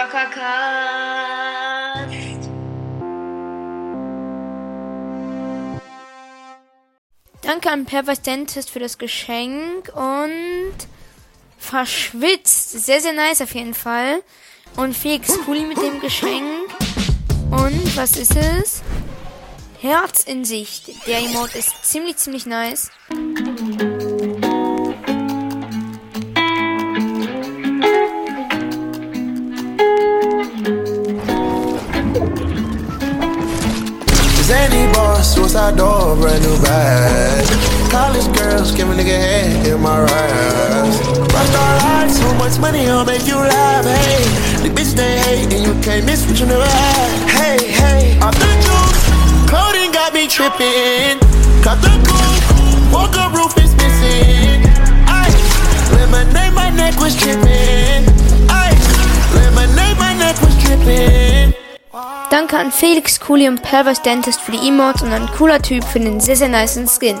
Zockercast. Danke an Pervers Dentist für das Geschenk und verschwitzt. Sehr, sehr nice auf jeden Fall. Und Felix Kuli mit dem Geschenk. Und was ist es? Herz in Sicht. Der Emote ist ziemlich, ziemlich nice. Door, brand new bag. College girls, give a nigga head in my raps. Rockstar life, so much money, I'll make you laugh. Hey, the bitch they hate, and you can't miss what you never had. Hey, hey, off the juice, clothing got me tripping. Cut the coupe, walker roof is missing. Ice, lemonade, my neck was tripping. Danke an Felix Cooley und Pervers Dentist für die Emotes und ein cooler Typ für den sehr, sehr nice Skin.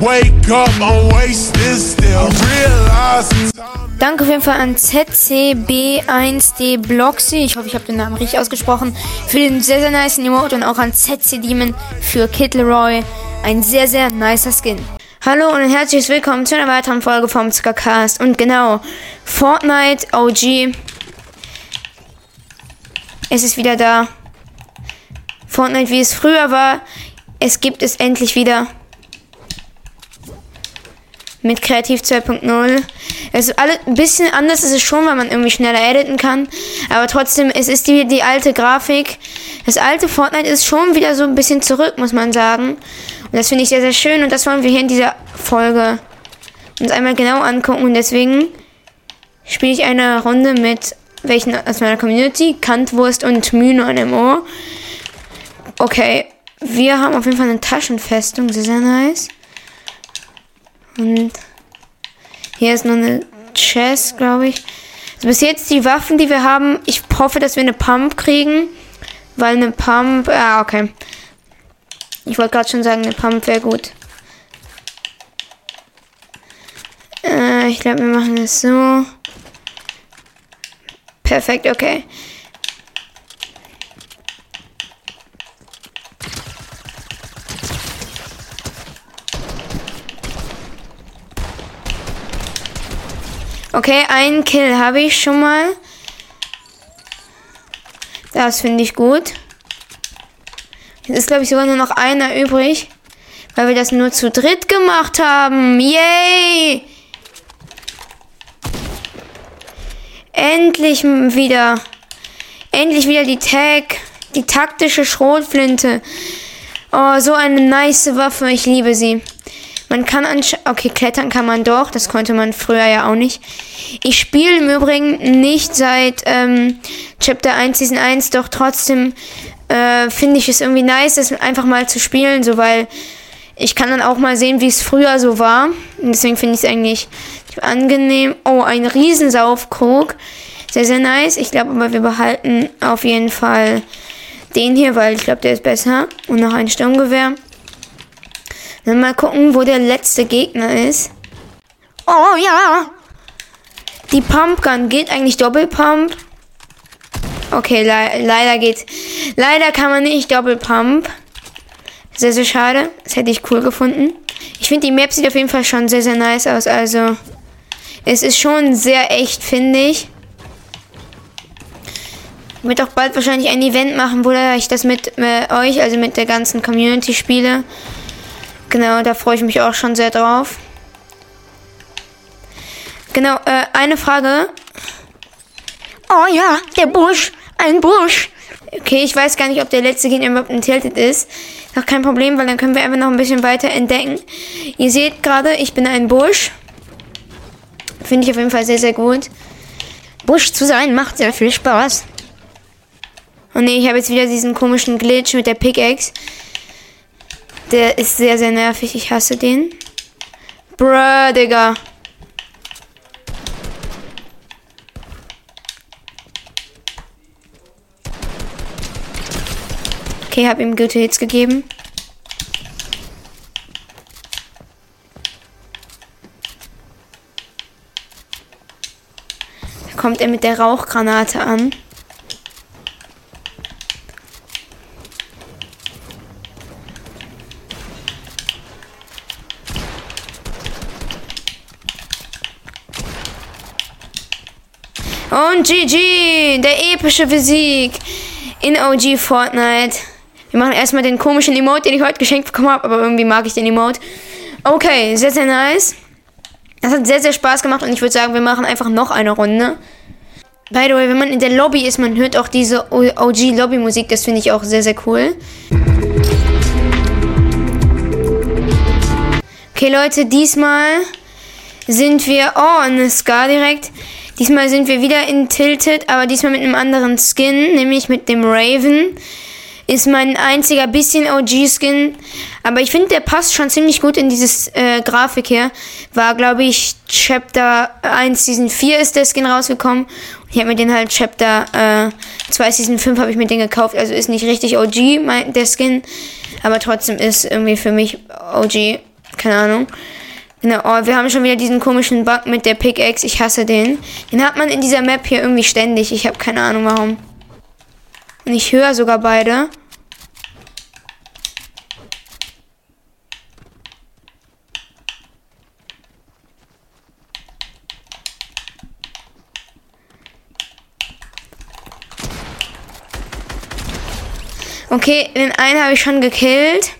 wake up, I'm wasted still. Danke auf jeden Fall an ZCB1D Bloxy, ich hoffe, ich habe den Namen richtig ausgesprochen, für den sehr, sehr nice Emote und auch an ZC Demon für Kid Leroy. Ein sehr, sehr nicer Skin. Hallo und ein herzliches Willkommen zu einer weiteren Folge vom Zuckercast. Und genau, Fortnite OG. Es ist wieder da. Fortnite, wie es früher war. Es gibt es endlich wieder. Mit Kreativ 2.0. Es ist alles ein bisschen anders ist es schon, weil man irgendwie schneller editen kann. Aber trotzdem, es ist die, die alte Grafik. Das alte Fortnite ist schon wieder so ein bisschen zurück, muss man sagen. Und das finde ich sehr, sehr schön. Und das wollen wir hier in dieser Folge uns einmal genau angucken. Und deswegen spiele ich eine Runde mit welchen aus meiner Community. Kantwurst und Mühne MO. Okay, wir haben auf jeden Fall eine Taschenfestung. Sehr, sehr nice. Und hier ist noch eine Chest, glaube ich. Also bis jetzt die Waffen, die wir haben. Ich hoffe, dass wir eine Pump kriegen. Weil eine Pump. Ah, okay. Ich wollte gerade schon sagen, eine Pump wäre gut. Äh, ich glaube, wir machen es so. Perfekt, okay. Okay, einen Kill habe ich schon mal. Das finde ich gut. Jetzt ist, glaube ich, sogar nur noch einer übrig. Weil wir das nur zu dritt gemacht haben. Yay! Endlich wieder. Endlich wieder die Tag. Die taktische Schrotflinte. Oh, so eine nice Waffe. Ich liebe sie. Man kann anscheinend. Okay, klettern kann man doch. Das konnte man früher ja auch nicht. Ich spiele im Übrigen nicht seit ähm, Chapter 1 Season 1, doch trotzdem äh, finde ich es irgendwie nice, das einfach mal zu spielen, so weil ich kann dann auch mal sehen, wie es früher so war. Und deswegen finde ich es eigentlich angenehm. Oh, ein Riesensaufkrug. Sehr, sehr nice. Ich glaube aber, wir behalten auf jeden Fall den hier, weil ich glaube, der ist besser. Und noch ein Sturmgewehr. Dann mal gucken, wo der letzte Gegner ist. Oh ja. Die Pumpgun geht eigentlich Doppelpump. Okay, le leider geht. Leider kann man nicht Doppelpump. Sehr, sehr schade. Das hätte ich cool gefunden. Ich finde, die Map sieht auf jeden Fall schon sehr, sehr nice aus. Also, es ist schon sehr echt, finde ich. Ich werde auch bald wahrscheinlich ein Event machen, wo ich das mit äh, euch, also mit der ganzen Community spiele. Genau, da freue ich mich auch schon sehr drauf. Genau, äh, eine Frage. Oh ja, der Busch. Ein Busch. Okay, ich weiß gar nicht, ob der letzte Gegner überhaupt entiltet ist. Doch kein Problem, weil dann können wir einfach noch ein bisschen weiter entdecken. Ihr seht gerade, ich bin ein Busch. Finde ich auf jeden Fall sehr, sehr gut. Busch zu sein macht sehr viel Spaß. Oh nee, ich habe jetzt wieder diesen komischen Glitch mit der Pickaxe. Der ist sehr, sehr nervig. Ich hasse den. Bruh, Digga. Okay, hab ihm gute Hits gegeben. Da kommt er mit der Rauchgranate an. Und GG, der epische Physik in OG Fortnite. Wir machen erstmal den komischen Emote, den ich heute geschenkt bekommen habe, aber irgendwie mag ich den Emote. Okay, sehr, sehr nice. Das hat sehr, sehr Spaß gemacht und ich würde sagen, wir machen einfach noch eine Runde. By the way, wenn man in der Lobby ist, man hört auch diese OG-Lobby-Musik, das finde ich auch sehr, sehr cool. Okay, Leute, diesmal sind wir. Oh, eine Scar direkt. Diesmal sind wir wieder in Tilted, aber diesmal mit einem anderen Skin, nämlich mit dem Raven. Ist mein einziger bisschen OG-Skin. Aber ich finde, der passt schon ziemlich gut in dieses äh, Grafik hier. War, glaube ich, Chapter 1 Season 4 ist der Skin rausgekommen. Ich habe mir den halt Chapter äh, 2 Season 5 habe ich mir den gekauft. Also ist nicht richtig OG, mein, der Skin. Aber trotzdem ist irgendwie für mich OG. Keine Ahnung. Genau, oh, wir haben schon wieder diesen komischen Bug mit der Pickaxe. Ich hasse den. Den hat man in dieser Map hier irgendwie ständig. Ich habe keine Ahnung warum. Und ich höre sogar beide. Okay, den einen habe ich schon gekillt.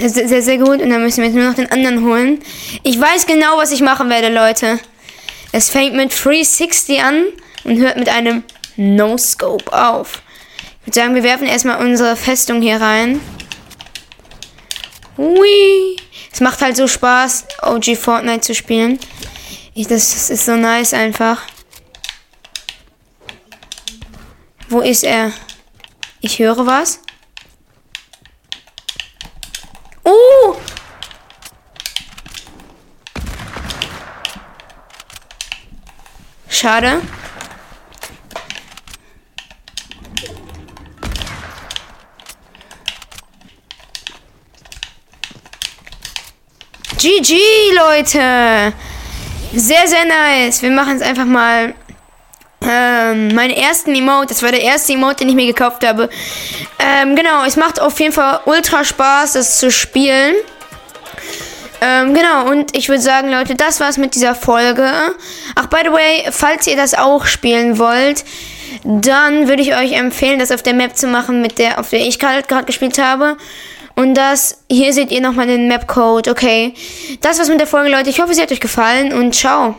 Sehr, sehr, sehr gut. Und dann müssen wir jetzt nur noch den anderen holen. Ich weiß genau, was ich machen werde, Leute. Es fängt mit 360 an und hört mit einem No-Scope auf. Ich würde sagen, wir werfen erstmal unsere Festung hier rein. Hui. Es macht halt so Spaß, OG Fortnite zu spielen. Ich, das, das ist so nice einfach. Wo ist er? Ich höre was. Oh! Schade. GG, Leute. Sehr, sehr nice. Wir machen es einfach mal. Ähm, meinen ersten Emote. Das war der erste Emote, den ich mir gekauft habe. Ähm, genau, es macht auf jeden Fall ultra Spaß, das zu spielen. Ähm, genau, und ich würde sagen, Leute, das war's mit dieser Folge. Ach, by the way, falls ihr das auch spielen wollt, dann würde ich euch empfehlen, das auf der Map zu machen, mit der, auf der ich gerade gespielt habe. Und das, hier seht ihr nochmal den Map-Code, okay. Das war's mit der Folge, Leute. Ich hoffe, sie hat euch gefallen und ciao.